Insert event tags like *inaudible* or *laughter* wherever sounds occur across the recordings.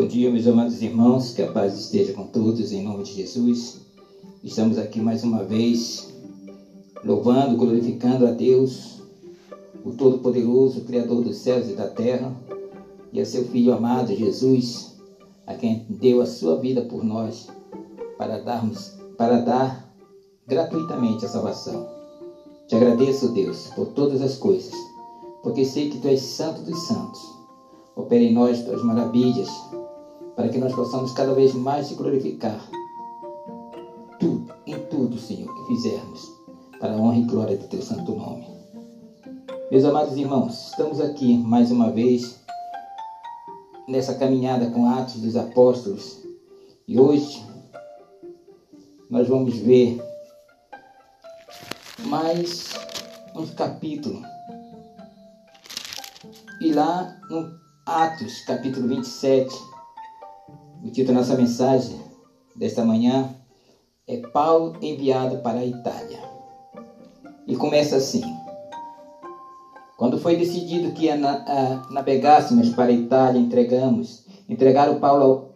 Bom dia, meus amados irmãos, que a paz esteja com todos, em nome de Jesus. Estamos aqui mais uma vez, louvando, glorificando a Deus, o Todo-Poderoso, Criador dos céus e da terra, e a seu Filho amado, Jesus, a quem deu a sua vida por nós, para darmos, para dar gratuitamente a salvação. Te agradeço, Deus, por todas as coisas, porque sei que Tu és santo dos santos. Opera em nós Tuas maravilhas, para que nós possamos cada vez mais te glorificar. Tudo, em tudo, Senhor, que fizermos, para a honra e glória do teu santo nome. Meus amados irmãos, estamos aqui mais uma vez nessa caminhada com Atos dos Apóstolos e hoje nós vamos ver mais um capítulo. E lá no Atos, capítulo 27, o título da nossa mensagem desta manhã é Paulo enviado para a Itália. E começa assim. Quando foi decidido que navegássemos para a Itália, entregamos, entregaram Paulo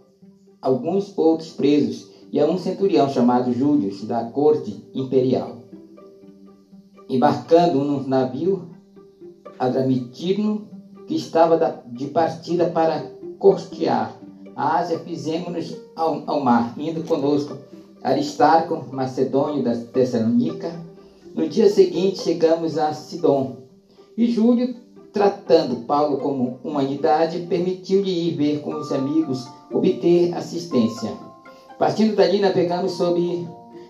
a alguns outros presos e a um centurião chamado Júlio, da corte imperial. Embarcando num navio Adramitino, que estava de partida para costear Ásia, fizemos-nos ao, ao, mar, indo conosco Aristarco, macedônio da Tessalônica. No dia seguinte chegamos a Sidon. E Júlio, tratando Paulo como humanidade, permitiu-lhe ir ver com os amigos, obter assistência. Partindo dali, navegamos sob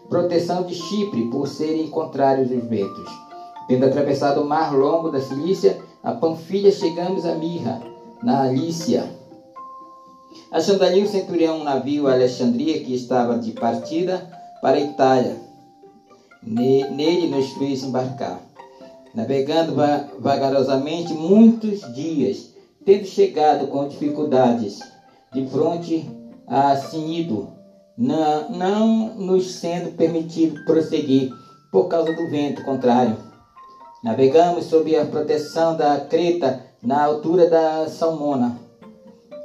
proteção de Chipre, por serem contrários os ventos. Tendo atravessado o mar longo da Cilícia, a Panfilha, chegamos a Mirra, na Alícia Achando ali o centurião um navio Alexandria que estava de partida para a Itália. Nele nos fez embarcar. Navegando vagarosamente muitos dias, tendo chegado com dificuldades de fronte a Sinido, não, não nos sendo permitido prosseguir por causa do vento contrário. Navegamos sob a proteção da Creta na altura da Salmona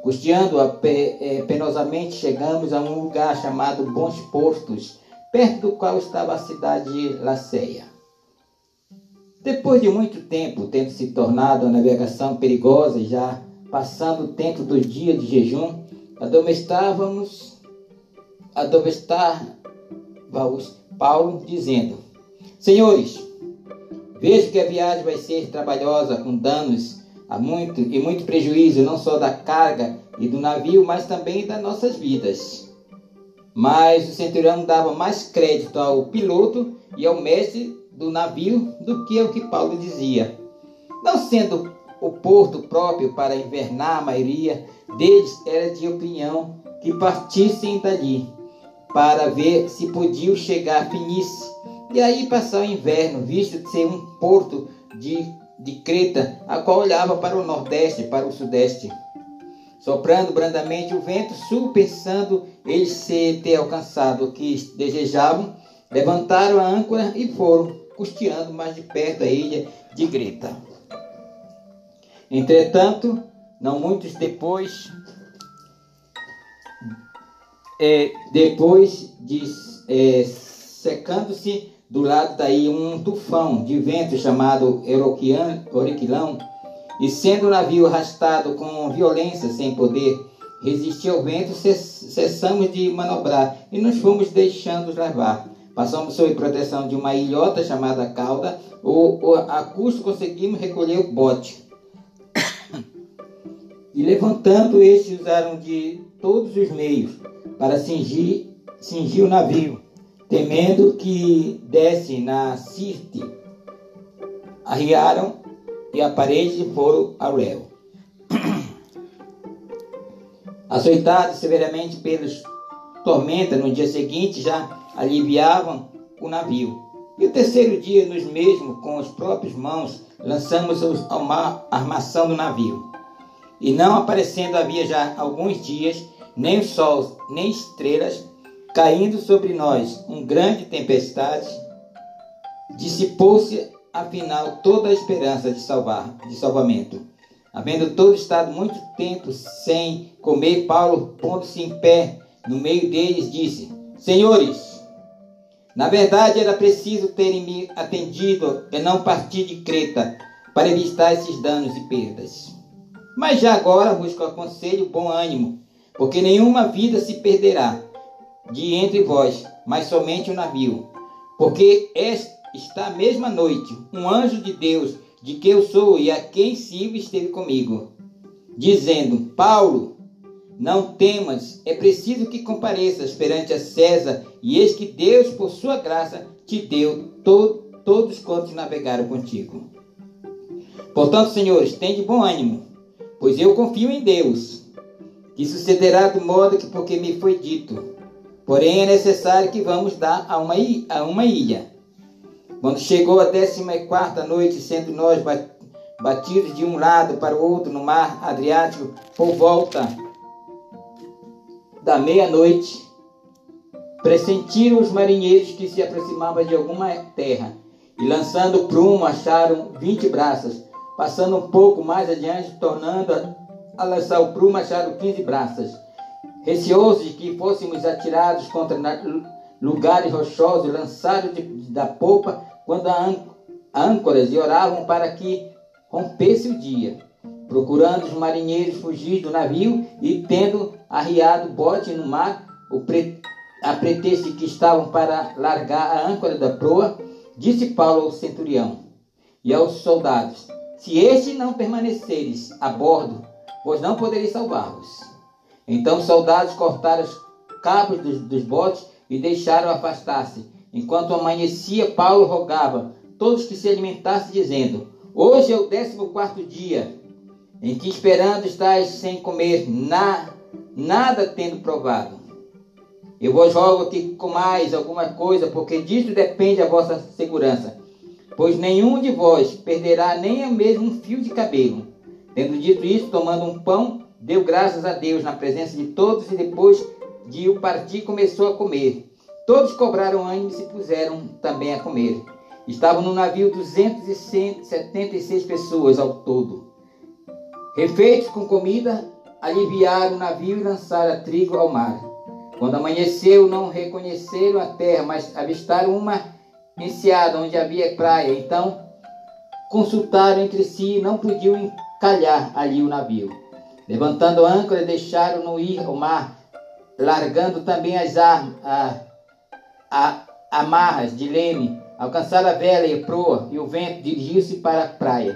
Custeando-a é, penosamente, chegamos a um lugar chamado Bons Postos, perto do qual estava a cidade de Laceia. Depois de muito tempo, tendo se tornado a navegação perigosa, já passando o tempo dos dias de jejum, adormestávamos, adormestávamos Paulo, dizendo: Senhores, vejo que a viagem vai ser trabalhosa, com danos Há muito e muito prejuízo, não só da carga e do navio, mas também das nossas vidas. Mas o centurião dava mais crédito ao piloto e ao mestre do navio do que ao que Paulo dizia. Não sendo o porto próprio para invernar, a maioria deles era de opinião que partissem dali para ver se podiam chegar a Finice e aí passar o inverno, visto ser um porto de de Creta, a qual olhava para o nordeste, para o sudeste. Soprando brandamente o vento sul, pensando eles se ter alcançado o que desejavam, levantaram a âncora e foram, custeando mais de perto a ilha de Greta. Entretanto, não muitos depois, é, depois de é, secando-se do lado daí um tufão de vento chamado Oriquilão, e sendo o navio arrastado com violência, sem poder resistir ao vento, cessamos de manobrar e nos fomos deixando levar. Passamos sob proteção de uma ilhota chamada Cauda, ou, a custo conseguimos recolher o bote. e levantando, estes usaram de todos os meios para cingir, cingir o navio temendo que desse na Sirte, arriaram e a parede foram ao léu. *clears throat* Açoitados severamente pelos tormentas, no dia seguinte já aliviavam o navio. E o terceiro dia, nos mesmos, com as próprias mãos, lançamos ao mar a armação do navio. E não aparecendo havia já alguns dias, nem sol, nem estrelas, Caindo sobre nós um grande tempestade, dissipou-se afinal toda a esperança de salvar, de salvamento. Havendo todos estado muito tempo sem comer, Paulo, pondo-se em pé no meio deles, disse: Senhores, na verdade era preciso terem me atendido e não partir de Creta para evitar esses danos e perdas. Mas já agora vos aconselho bom ânimo, porque nenhuma vida se perderá de entre vós, mas somente o navio. Porque esta mesma noite um anjo de Deus de que eu sou e a quem sirvo esteve comigo, dizendo: Paulo, não temas, é preciso que compareças perante a César, e eis que Deus, por sua graça, te deu to todos quantos navegaram contigo. Portanto, senhores, tende bom ânimo, pois eu confio em Deus, que sucederá do modo que porque me foi dito. Porém, é necessário que vamos dar a uma, a uma ilha quando chegou a décima e quarta noite, sendo nós batidos de um lado para o outro no mar Adriático, por volta da meia-noite, pressentiram os marinheiros que se aproximavam de alguma terra, e lançando prumo, acharam vinte braças. Passando um pouco mais adiante, tornando a, lançar o prumo, acharam quinze braças. Receosos de que fôssemos atirados contra lugares rochosos, lançados de, da popa, quando a âncoras e oravam para que rompesse o dia, procurando os marinheiros fugir do navio e tendo arriado bote no mar, o pre... a pretexto de que estavam para largar a âncora da proa, disse Paulo ao centurião e aos soldados: Se este não permaneceres a bordo, pois não podereis salvar-vos. Então os soldados cortaram os cabos dos, dos botes e deixaram afastar-se Enquanto amanhecia, Paulo rogava todos que se alimentassem, dizendo: Hoje é o décimo quarto dia em que esperando estáis sem comer, na, nada tendo provado. Eu vos rogo que comais alguma coisa, porque disto depende a vossa segurança. Pois nenhum de vós perderá nem mesmo um fio de cabelo. Tendo dito isso, tomando um pão, deu graças a Deus na presença de todos e depois de o partir começou a comer. Todos cobraram ânimo e se puseram também a comer. Estavam no navio 276 pessoas ao todo. Refeitos com comida, aliviaram o navio e lançaram trigo ao mar. Quando amanheceu, não reconheceram a terra, mas avistaram uma enseada onde havia praia. Então consultaram entre si e não podiam encalhar ali o navio. Levantando a âncora, deixaram-no ir ao mar, largando também as amarras de leme, alcançaram a vela e a proa, e o vento dirigiu-se para a praia.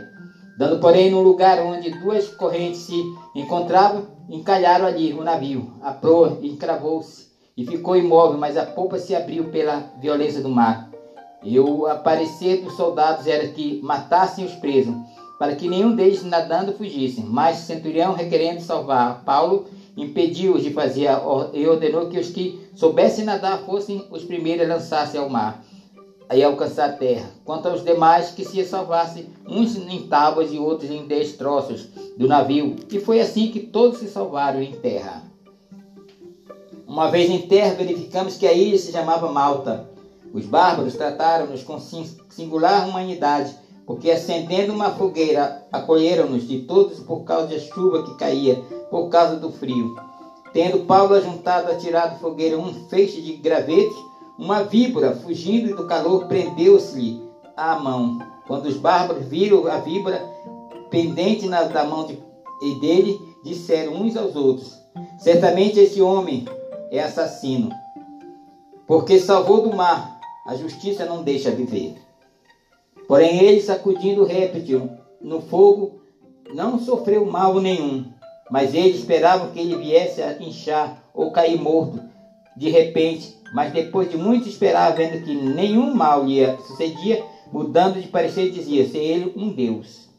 Dando, porém, no lugar onde duas correntes se encontravam, encalharam ali o navio. A proa encravou-se e ficou imóvel, mas a polpa se abriu pela violência do mar. E o aparecer dos soldados era que matassem os presos, para que nenhum deles nadando fugissem. Mas o centurião, requerendo salvar Paulo, impediu-os de fazer e ordenou que os que soubessem nadar fossem os primeiros a lançar-se ao mar e alcançar a terra. Quanto aos demais, que se salvassem, uns em tábuas e outros em destroços do navio. E foi assim que todos se salvaram em terra. Uma vez em terra, verificamos que a ilha se chamava Malta. Os bárbaros trataram-nos com singular humanidade, porque acendendo uma fogueira, acolheram-nos de todos por causa da chuva que caía por causa do frio. Tendo Paulo tirar do fogueira um feixe de gravetos, uma víbora, fugindo do calor, prendeu-se-lhe à mão. Quando os bárbaros viram a víbora pendente na, da mão de, dele, disseram uns aos outros: Certamente este homem é assassino, porque salvou do mar, a justiça não deixa viver. Porém, ele, sacudindo o réptil no fogo, não sofreu mal nenhum. Mas eles esperavam que ele viesse a inchar ou cair morto de repente. Mas depois de muito esperar, vendo que nenhum mal lhe sucedia, mudando de parecer, dizia ser ele um Deus.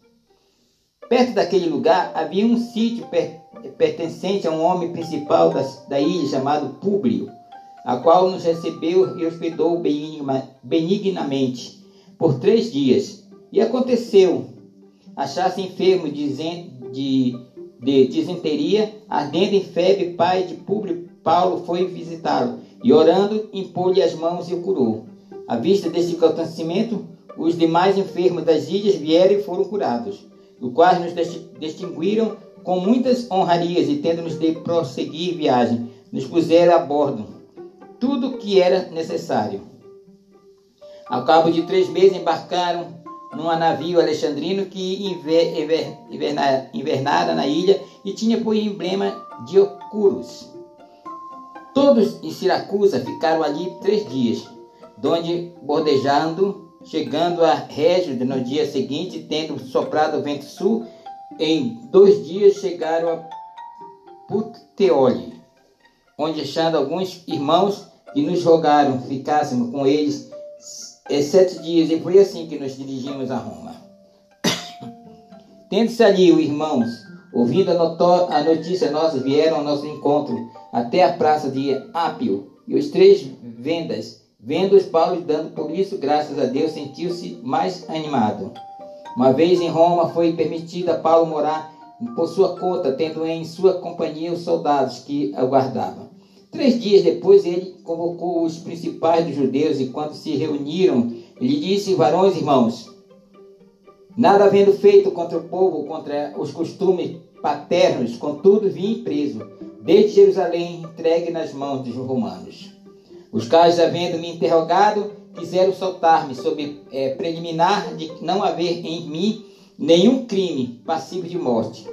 Perto daquele lugar havia um sítio per pertencente a um homem principal da, da ilha chamado Públio, a qual nos recebeu e hospedou benignamente por três dias. E aconteceu, achasse enfermo de, de disenteria, ardendo em febre, pai de Públio Paulo foi visitá-lo e orando impôs-lhe as mãos e o curou. À vista deste acontecimento, os demais enfermos das ilhas vieram e foram curados. os quais nos distinguiram com muitas honrarias e tendo-nos de prosseguir viagem, nos puseram a bordo tudo o que era necessário. Ao cabo de três meses embarcaram num navio alexandrino que inver, inver, inverna, invernara na ilha e tinha por emblema Diocurus. Todos em Siracusa ficaram ali três dias, donde bordejando, chegando a Régio no dia seguinte, tendo soprado o vento sul, em dois dias chegaram a Puteoli, onde achando alguns irmãos que nos rogaram ficássemos com eles é, sete dias, e foi assim que nos dirigimos a Roma. Tendo-se ali os irmãos, ouvindo a, a notícia nossa, vieram ao nosso encontro até a praça de Ápio, e os três vendas, vendo os Paulo dando por isso graças a Deus, sentiu-se mais animado. Uma vez em Roma foi permitido a Paulo morar por sua conta, tendo em sua companhia os soldados que aguardavam. Três dias depois, ele convocou os principais dos judeus e, quando se reuniram, lhe disse: Varões, irmãos, nada havendo feito contra o povo, contra os costumes paternos, contudo vim preso, desde Jerusalém, entregue nas mãos dos romanos. Os quais, havendo me interrogado, quiseram soltar-me sob é, preliminar de não haver em mim nenhum crime passivo de morte.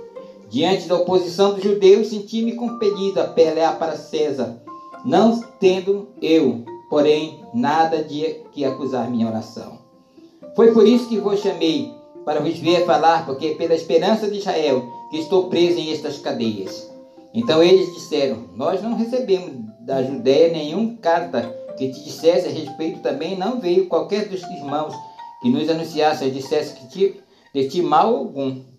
Diante da oposição dos judeus, senti-me compelido a pelear para César, não tendo eu, porém, nada de que acusar minha oração. Foi por isso que vos chamei, para vos ver falar, porque pela esperança de Israel que estou preso em estas cadeias. Então eles disseram: Nós não recebemos da Judéia nenhuma carta que te dissesse a respeito também, não veio qualquer dos irmãos que nos anunciasse ou dissesse que te, de ti mal algum.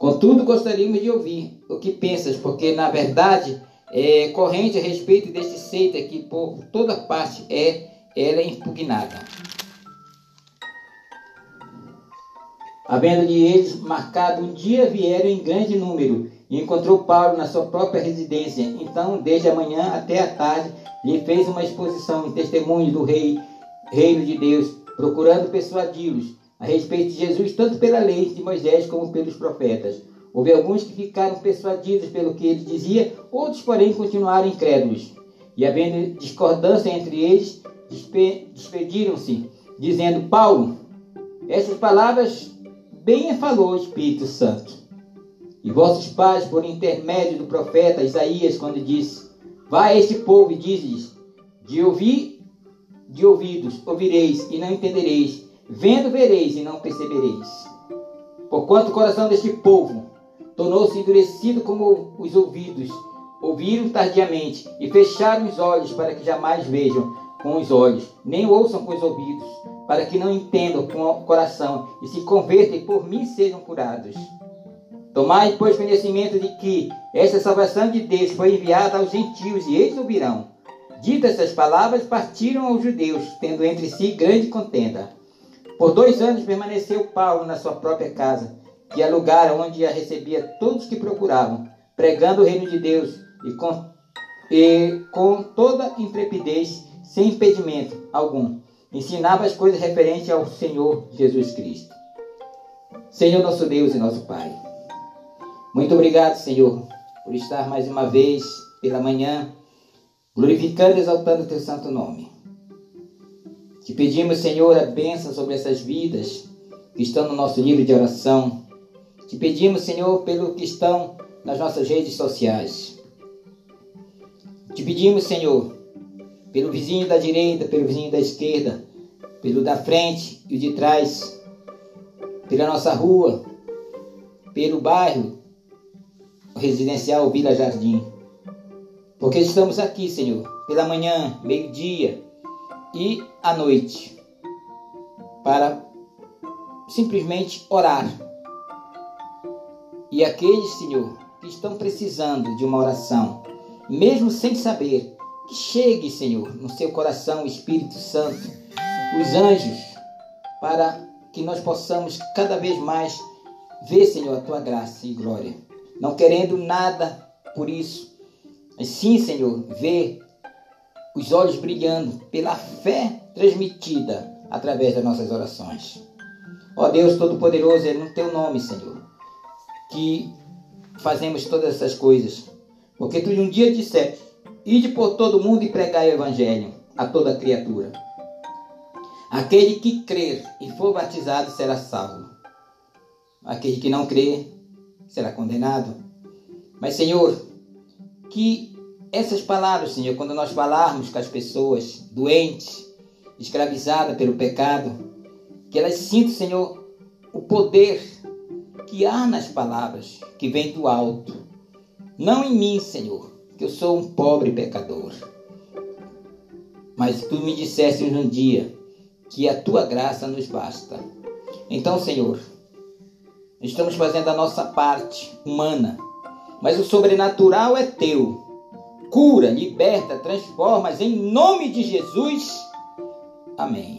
Contudo, gostaríamos de ouvir o que pensas, porque na verdade é corrente a respeito deste seita que por toda parte é ela é impugnada. Havendo-lhe eles marcado um dia, vieram em grande número e encontrou Paulo na sua própria residência. Então, desde a manhã até a tarde, lhe fez uma exposição em testemunho do rei, reino de Deus, procurando persuadi-los a respeito de Jesus, tanto pela lei de Moisés como pelos profetas. Houve alguns que ficaram persuadidos pelo que ele dizia, outros, porém, continuaram incrédulos. E havendo discordância entre eles, despediram-se, dizendo: Paulo, essas palavras bem falou o Espírito Santo. E vossos pais, por intermédio do profeta Isaías, quando disse: Vai a este povo e diz-lhes: De ouvir, de ouvidos ouvireis e não entendereis Vendo vereis e não percebereis. Porquanto o coração deste povo tornou-se endurecido como os ouvidos, ouviram tardiamente e fecharam os olhos para que jamais vejam com os olhos, nem ouçam com os ouvidos, para que não entendam com o coração e se convertam e por mim sejam curados. Tomai, pois, conhecimento de que esta salvação de Deus foi enviada aos gentios e eles ouvirão. Ditas essas palavras, partiram aos judeus, tendo entre si grande contenda. Por dois anos permaneceu Paulo na sua própria casa, que é lugar onde a recebia todos que procuravam, pregando o reino de Deus e com, e com toda intrepidez, sem impedimento algum, ensinava as coisas referentes ao Senhor Jesus Cristo. Senhor nosso Deus e nosso Pai, muito obrigado, Senhor, por estar mais uma vez pela manhã, glorificando e exaltando o teu santo nome. Te pedimos, Senhor, a bênção sobre essas vidas que estão no nosso livro de oração. Te pedimos, Senhor, pelo que estão nas nossas redes sociais. Te pedimos, Senhor, pelo vizinho da direita, pelo vizinho da esquerda, pelo da frente e o de trás, pela nossa rua, pelo bairro residencial Vila Jardim. Porque estamos aqui, Senhor, pela manhã, meio-dia, e à noite para simplesmente orar. E aqueles, Senhor, que estão precisando de uma oração, mesmo sem saber, que chegue, Senhor, no seu coração o Espírito Santo, os anjos, para que nós possamos cada vez mais ver, Senhor, a tua graça e glória. Não querendo nada por isso, mas sim, Senhor, ver os olhos brilhando pela fé transmitida através das nossas orações. Ó Deus Todo-Poderoso, é no teu nome, Senhor, que fazemos todas essas coisas. Porque tu um dia disseste, ide por todo mundo e pregai o evangelho a toda criatura. Aquele que crer e for batizado será salvo. Aquele que não crer será condenado. Mas, Senhor, que essas palavras, Senhor, quando nós falarmos com as pessoas doentes, escravizadas pelo pecado, que elas sintam, Senhor, o poder que há nas palavras que vem do alto. Não em mim, Senhor, que eu sou um pobre pecador. Mas tu me disseste um dia que a tua graça nos basta. Então, Senhor, estamos fazendo a nossa parte humana, mas o sobrenatural é teu. Cura, liberta, transforma em nome de Jesus. Amém.